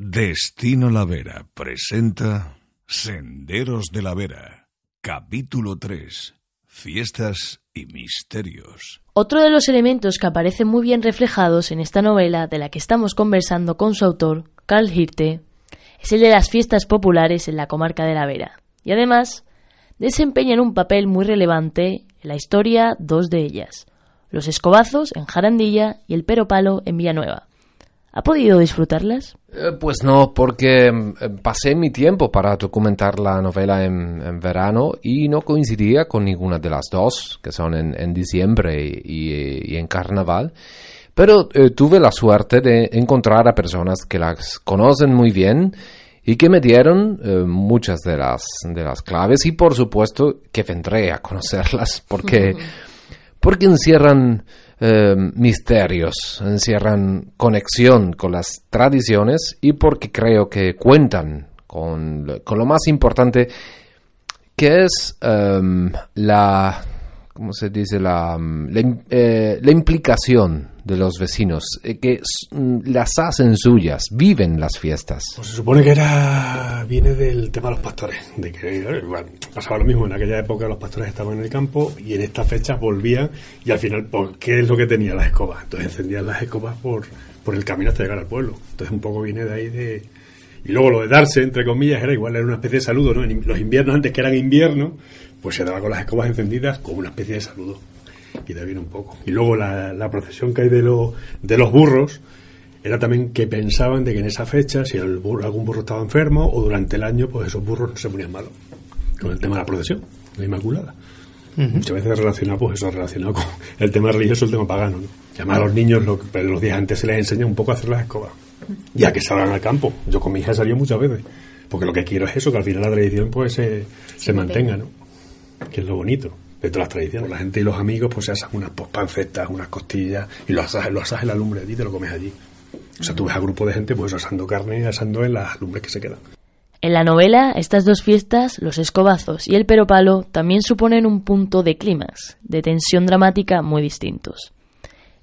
Destino La Vera presenta Senderos de la Vera, capítulo 3, Fiestas y Misterios. Otro de los elementos que aparecen muy bien reflejados en esta novela de la que estamos conversando con su autor, Carl Hirte, es el de las fiestas populares en la comarca de la Vera. Y además, desempeñan un papel muy relevante en la historia dos de ellas, los escobazos en Jarandilla y el peropalo en Villanueva. ¿Ha podido disfrutarlas? Eh, pues no, porque eh, pasé mi tiempo para documentar la novela en, verano y no coincidía con ninguna de las dos, que son en, diciembre y, en carnaval. Pero eh, tuve la suerte de encontrar a personas que las conocen muy bien y que me dieron muchas de las, de las claves y por supuesto que vendré a conocerlas porque, porque encierran eh, misterios, encierran conexión con las tradiciones y porque creo que cuentan con, lo más importante que es em, la, ¿cómo se dice? La, la, eh, la implicación de los vecinos, eh, que mm, las hacen suyas, viven las fiestas. Pues se supone que era viene del tema de los pastores, de que eh, pasaba lo mismo, en aquella época los pastores estaban en el campo y en estas fechas volvían y al final, ¿por qué es lo que tenía las escobas? Entonces encendían las escobas por, por el camino hasta llegar al pueblo. Entonces un poco viene de ahí de... Y luego lo de darse, entre comillas, era igual, era una especie de saludo, ¿no? En los inviernos, antes que eran invierno, pues se daba con las escobas encendidas como una especie de saludo y de viene un poco. Y luego la, la procesión que hay de, lo, de los burros era también que pensaban de que en esa fecha, si el algún burro estaba enfermo o durante el año, pues esos burros no se ponían malos. Con el tema de la procesión, la Inmaculada. Muchas veces relacionado, pues eso, relacionado con el tema religioso, el tema pagano. ¿no? a los niños, lo, los días antes se les enseña un poco a hacer las escobas. Ya que salgan al campo. Yo con mi hija salí muchas veces. Porque lo que quiero es eso, que al final la tradición pues se, se mantenga, ¿no? Que es lo bonito de todas las tradiciones. La gente y los amigos pues se hacen unas pancetas, unas costillas y lo asas, lo asas en la lumbre allí y te lo comes allí. O sea, tú ves a grupo de gente pues asando carne y asando en las lumbres que se quedan. En la novela, estas dos fiestas, los escobazos y el peropalo, también suponen un punto de clímax, de tensión dramática muy distintos.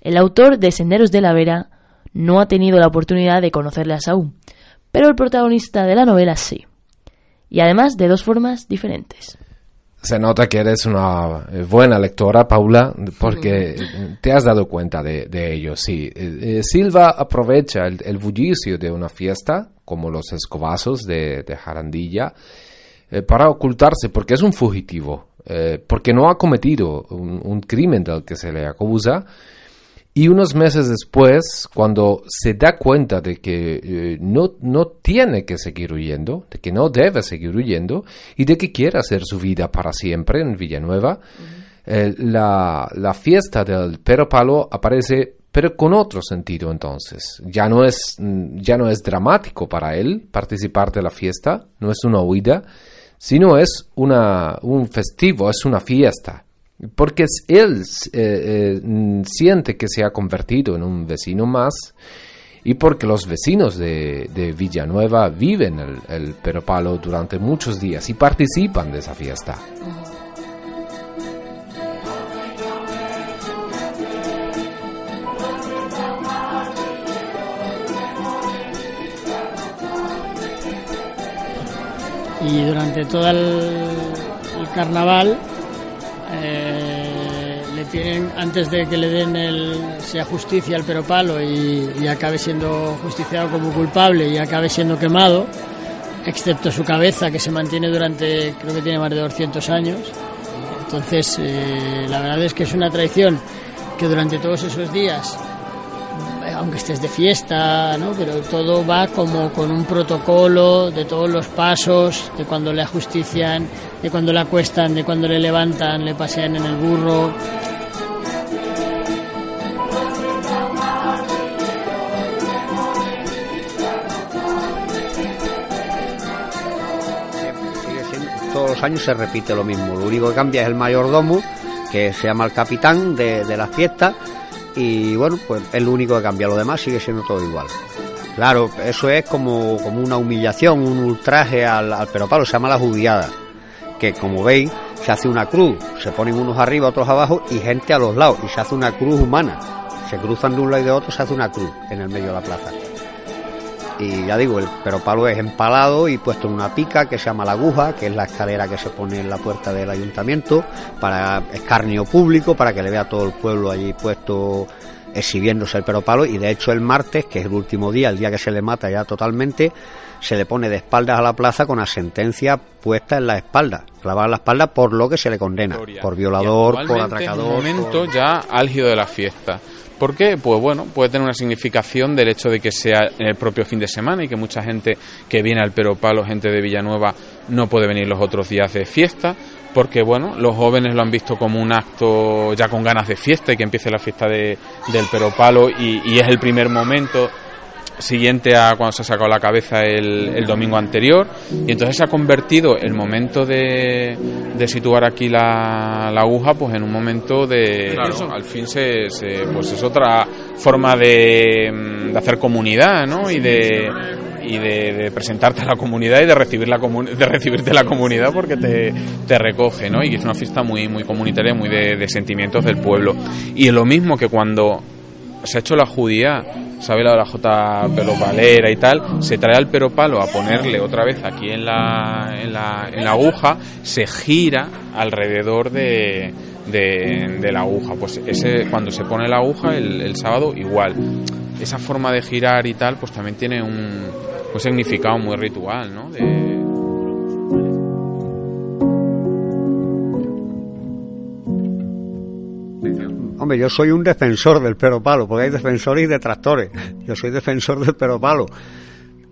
El autor de Senderos de la Vera no ha tenido la oportunidad de conocerlas aún, pero el protagonista de la novela sí. Y además de dos formas diferentes se nota que eres una eh, buena lectora, Paula, porque te has dado cuenta de, ello, sí. Eh, eh, Silva aprovecha el, bullicio de una fiesta, como los escobazos de, Jarandilla, para ocultarse, porque es un fugitivo, porque no ha cometido un, un crimen del que se le acusa, y unos meses después, cuando se da cuenta de que eh, no, no tiene que seguir huyendo, de que no debe seguir huyendo y de que quiere hacer su vida para siempre en Villanueva, eh, la, la, fiesta del Pero Palo aparece, pero con otro sentido entonces. Ya no, es, mm, ya no es dramático para él participar de la fiesta, no es una huida, sino es una, un festivo, es una fiesta porque él eh, eh, siente que se ha convertido en un vecino más y porque los vecinos de, Villanueva viven el, el durante muchos días y participan de esa fiesta. Y durante todo el carnaval eh, tienen antes de que le den el sea justicia al peropalo y, y acabe siendo justiciado como culpable y acabe siendo quemado excepto su cabeza que se mantiene durante creo que tiene más de 200 años entonces eh, la verdad es que es una tradición que durante todos esos días aunque estés de fiesta, ¿no? pero todo va como con un protocolo de todos los pasos, de cuando le ajustician, de cuando le acuestan, de cuando le levantan, le pasean en el burro. Años se repite lo mismo. Lo único que cambia es el mayordomo, que se llama el capitán de, de la fiesta, y bueno, pues es lo único que cambia, lo demás sigue siendo todo igual. Claro, eso es como, como una humillación, un ultraje al, al peropalo, se llama la judiada, que como veis se hace una cruz, se ponen unos arriba, otros abajo y gente a los lados, y se hace una cruz humana. Se cruzan de un lado y de otro, se hace una cruz en el medio de la plaza. Y ya digo, el pero palo es empalado y puesto en una pica que se llama la aguja, que es la escalera que se pone en la puerta del ayuntamiento para escarnio público, para que le vea todo el pueblo allí puesto exhibiéndose el pero palo y de hecho el martes, que es el último día, el día que se le mata ya totalmente, se le pone de espaldas a la plaza con la sentencia puesta en la espalda, clavada en la espalda por lo que se le condena, por violador, por atracador. En un momento ya álgido de la fiesta. ¿Por qué? Pues bueno, puede tener una significación del hecho de que sea el propio fin de semana y que mucha gente que viene al Pero Palo, gente de Villanueva, no puede venir los otros días de fiesta, porque bueno, los jóvenes lo han visto como un acto ya con ganas de fiesta y que empiece la fiesta de, del Pero Palo y, y es el primer momento siguiente a cuando se ha sacado la cabeza el, domingo anterior y entonces se ha convertido el momento de, de situar aquí la, aguja pues en un momento de al fin se, pues es otra forma de, mm, de hacer comunidad ¿no? y de y de, presentarte a la comunidad y de recibir la de recibirte la comunidad porque te, te recoge ¿no? y es una fiesta muy muy comunitaria muy de, de sentimientos del pueblo y es lo mismo que cuando se ha hecho la judía sabe la de la J Valera y tal, se trae al palo a ponerle otra vez aquí en la, en la, en la aguja, se gira alrededor de, de, la aguja. Pues ese, cuando se pone la aguja el, el, sábado, igual. Esa forma de girar y tal, pues también tiene un, un significado muy ritual, ¿no? De, Yo soy un defensor del pero palo, porque hay defensores y detractores. Yo soy defensor del pero palo.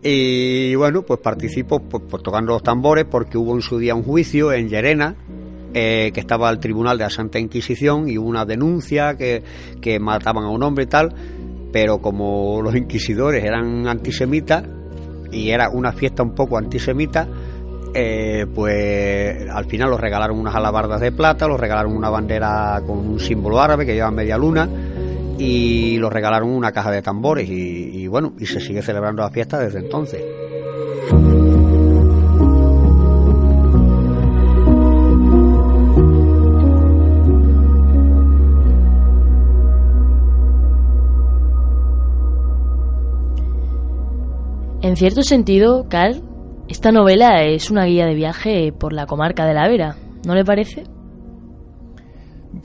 Y bueno, pues participo pues, pues, tocando los tambores porque hubo en su día un juicio en Llerena, eh, que estaba al tribunal de la Santa Inquisición y hubo una denuncia que, que mataban a un hombre y tal, pero como los inquisidores eran antisemitas y era una fiesta un poco antisemita, eh, pues al final los regalaron unas alabardas de plata, los regalaron una bandera con un símbolo árabe que lleva media luna y los regalaron una caja de tambores y, bueno, y se sigue celebrando la fiesta desde entonces. En cierto sentido, Carl esta novela es una guía de viaje por la comarca de la Vera, ¿no le parece?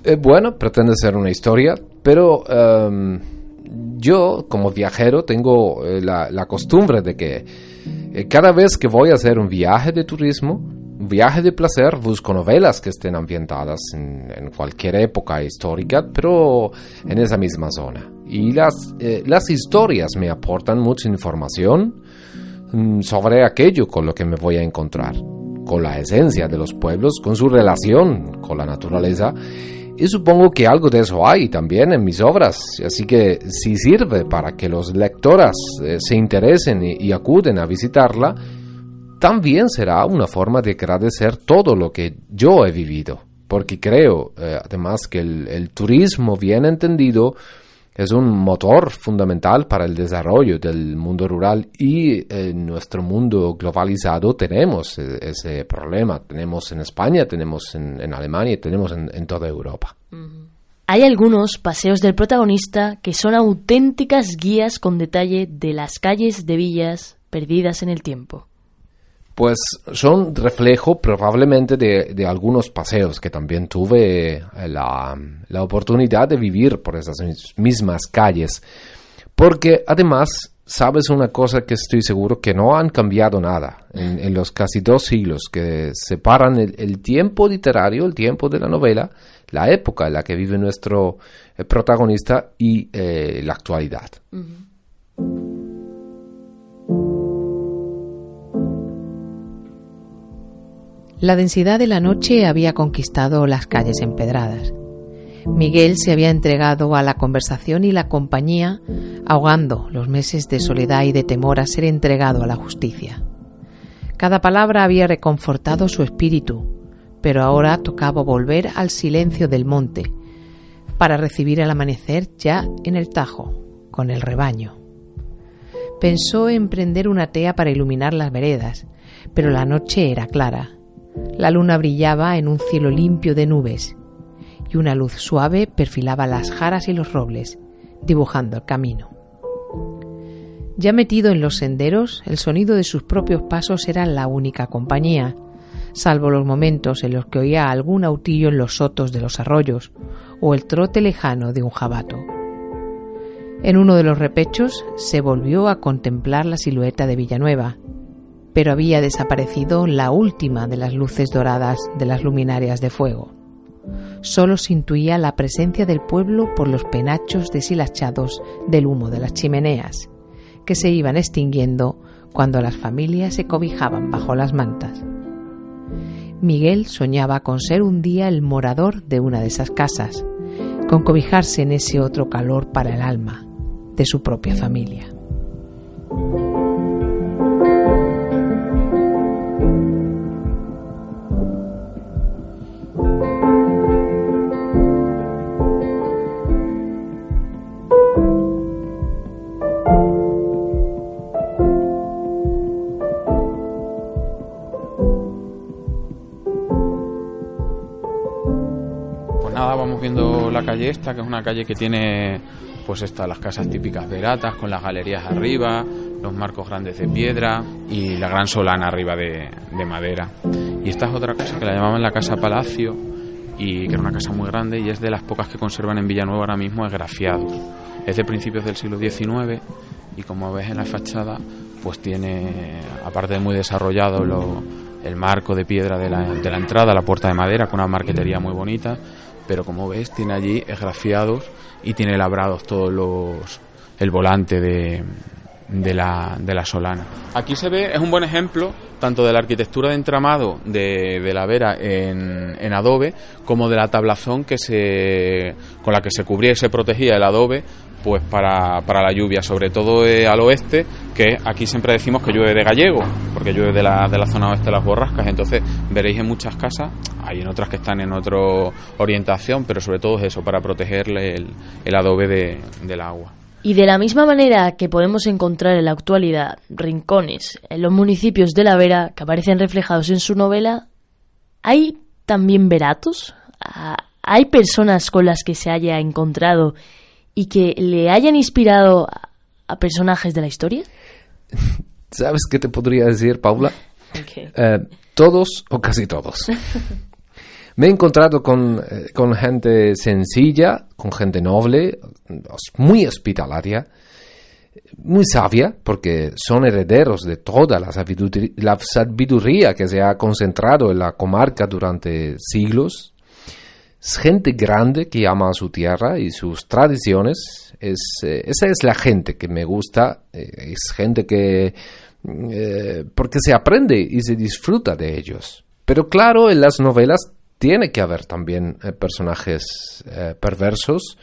Eh, bueno, pretende ser una historia, pero em, yo como viajero tengo eh, la, costumbre de que eh, cada vez que voy a hacer un viaje de turismo, un viaje de placer, busco novelas que estén ambientadas en, en cualquier época histórica, pero en esa misma zona. Y las, las historias me aportan mucha información, sobre aquello con lo que me voy a encontrar, con la esencia de los pueblos, con su relación con la naturaleza. Y supongo que algo de eso hay también en mis obras, así que si sirve para que los lectoras eh, se interesen y, acuden a visitarla, también será una forma de agradecer todo lo que yo he vivido, porque creo eh, además que el turismo bien entendido es un motor fundamental para el desarrollo del mundo rural y en nuestro mundo globalizado tenemos e-, ese problema. Tenemos en España, tenemos en, Alemania y tenemos en, toda Europa. Hay algunos paseos del protagonista que son auténticas guías con detalle de las calles de villas perdidas en el tiempo pues son reflejo probablemente de, algunos paseos que también tuve eh, la, oportunidad de vivir por esas mismas calles. Porque además, sabes una cosa que estoy seguro que no han cambiado nada en, los casi dos siglos que separan el, tiempo literario, el tiempo de la novela, la época en la que vive nuestro eh, protagonista y eh, la actualidad. La densidad de la noche había conquistado las calles empedradas. Miguel se había entregado a la conversación y la compañía, ahogando los meses de soledad y de temor a ser entregado a la justicia. Cada palabra había reconfortado su espíritu, pero ahora tocaba volver al silencio del monte para recibir el amanecer ya en el Tajo, con el rebaño. Pensó en prender una tea para iluminar las veredas, pero la noche era clara la luna brillaba en un cielo limpio de nubes y una luz suave perfilaba las jaras y los robles, dibujando el camino. Ya metido en los senderos, el sonido de sus propios pasos era la única compañía, salvo los momentos en los que oía algún autillo en los sotos de los arroyos o el trote lejano de un jabato. En uno de los repechos se volvió a contemplar la silueta de Villanueva, pero había desaparecido la última de las luces doradas de las luminarias de fuego. Solo se intuía la presencia del pueblo por los penachos deshilachados del humo de las chimeneas que se iban extinguiendo cuando las familias se cobijaban bajo las mantas. Miguel soñaba con ser un día el morador de una de esas casas, con cobijarse en ese otro calor para el alma de su propia familia. Esta, que es una calle que tiene pues estas las casas típicas veratas con las galerías arriba, los marcos grandes de piedra y la gran solana arriba de, madera. Y esta es otra casa que la llamaban la Casa Palacio y que era una casa muy grande y es de las pocas que conservan en Villanueva ahora mismo esgrafiados. Es de principios del siglo XIX y como ves en la fachada pues tiene, aparte de muy desarrollado el marco de piedra de de la entrada, la puerta de madera con una marquetería muy bonita, pero como ves tiene allí esgrafiados y tiene labrados todos los el volante de, la, solana. Aquí se ve, es un buen ejemplo tanto de la arquitectura de entramado de, de la vera en, en, adobe como de la tablazón que se, con la que se cubría y se protegía el adobe pues para, para la lluvia, sobre todo eh, al oeste, que aquí siempre decimos que llueve de gallego, porque llueve de la, de la zona oeste de las borrascas, entonces veréis en muchas casas, hay en otras que están en otra orientación, pero sobre todo es eso, para protegerle el, adobe de, del agua. Y de la misma manera que podemos encontrar en la actualidad rincones en los municipios de la Vera que aparecen reflejados en su novela, ¿hay también veratos? Ah, ¿Hay personas con las que se haya encontrado y que le hayan inspirado a personajes de la historia? ¿Sabes qué te podría decir, Paula? Eh, todos o casi todos. Me he encontrado con, eh, con, gente sencilla, con gente noble, muy hospitalaria, muy sabia, porque son herederos de toda la la sabiduría que se ha concentrado en la comarca durante siglos es gente grande que ama a su tierra y sus tradiciones. Es, eh, esa es la gente que me gusta. Eh, es gente que... Eh, porque se aprende y se disfruta de ellos. Pero claro, en las novelas tiene que haber también personajes perversos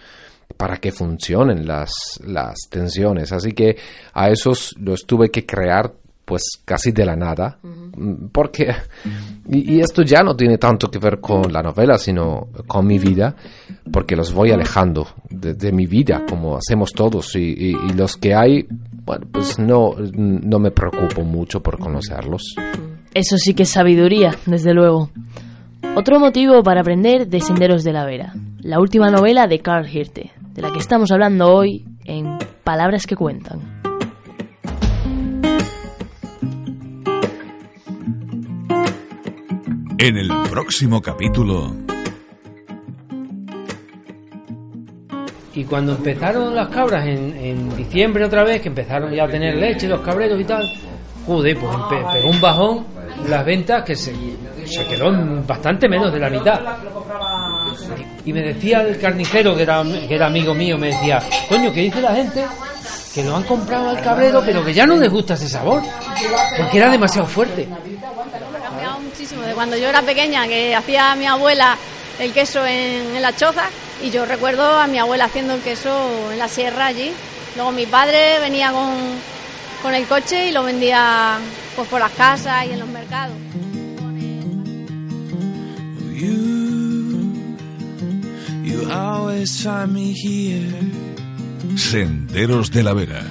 para que funcionen las, las tensiones. Así que a esos los tuve que crear pues casi de la nada, porque, y, esto ya no tiene tanto que ver con la novela, sino con mi vida, porque los voy alejando de, mi vida, como hacemos todos, y, los que hay, bueno, pues no, no me preocupo mucho por conocerlos. Eso sí que es sabiduría, desde luego. Otro motivo para aprender de Senderos de la Vera, la última novela de Carl Hirte, de la que estamos hablando hoy en Palabras que Cuentan. En el próximo capítulo... Y cuando empezaron las cabras en, diciembre otra vez, que empezaron ya a tener leche los cabreros y tal, joder, pues pegó un bajón las ventas que se, se quedó bastante menos de la mitad. Y me decía el carnicero, que era, que era amigo mío, me decía, coño, ¿qué dice la gente? Que lo han comprado al cabrero, pero que ya no les gusta ese sabor, porque era demasiado fuerte de cuando yo era pequeña, que hacía mi abuela el queso en, la choza, y yo recuerdo a mi abuela haciendo el queso en la sierra allí. Luego mi padre venía con, con el coche y lo vendía pues por las casas y en los mercados. Senderos de la Vera.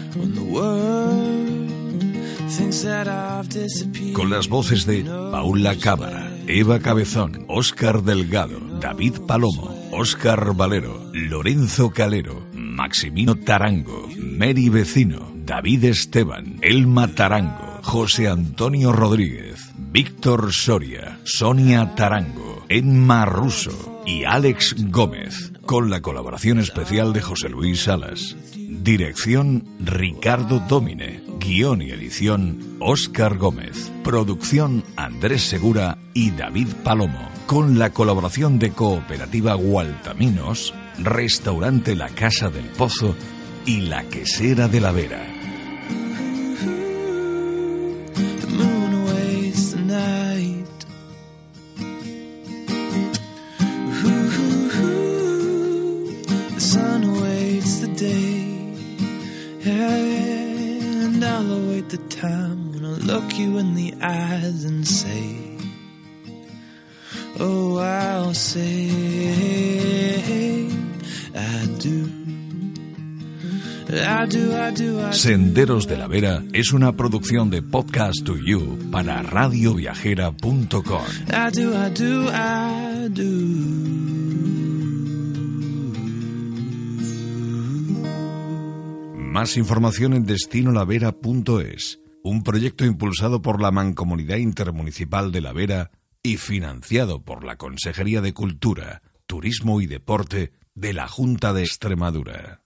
Con las voces de Paula Cámara, Eva Cabezón, Óscar Delgado, David Palomo, Óscar Valero, Lorenzo Calero, Maximino Tarango, Mary Vecino, David Esteban, Elma Tarango, José Antonio Rodríguez, Víctor Soria, Sonia Tarango, Emma Russo y Alex Gómez, con la colaboración especial de José Luis Salas. Dirección Ricardo Domine. Guión y edición Óscar Gómez. Producción Andrés Segura y David Palomo. Con la colaboración de Cooperativa Gualtaminos, Restaurante La Casa del Pozo y La Quesera de la Vera. Senderos de la Vera es una producción de Podcast to You para radioviajera.com. Más información en destinolavera.es, un proyecto impulsado por la Mancomunidad Intermunicipal de la Vera y financiado por la Consejería de Cultura, Turismo y Deporte de la Junta de Extremadura.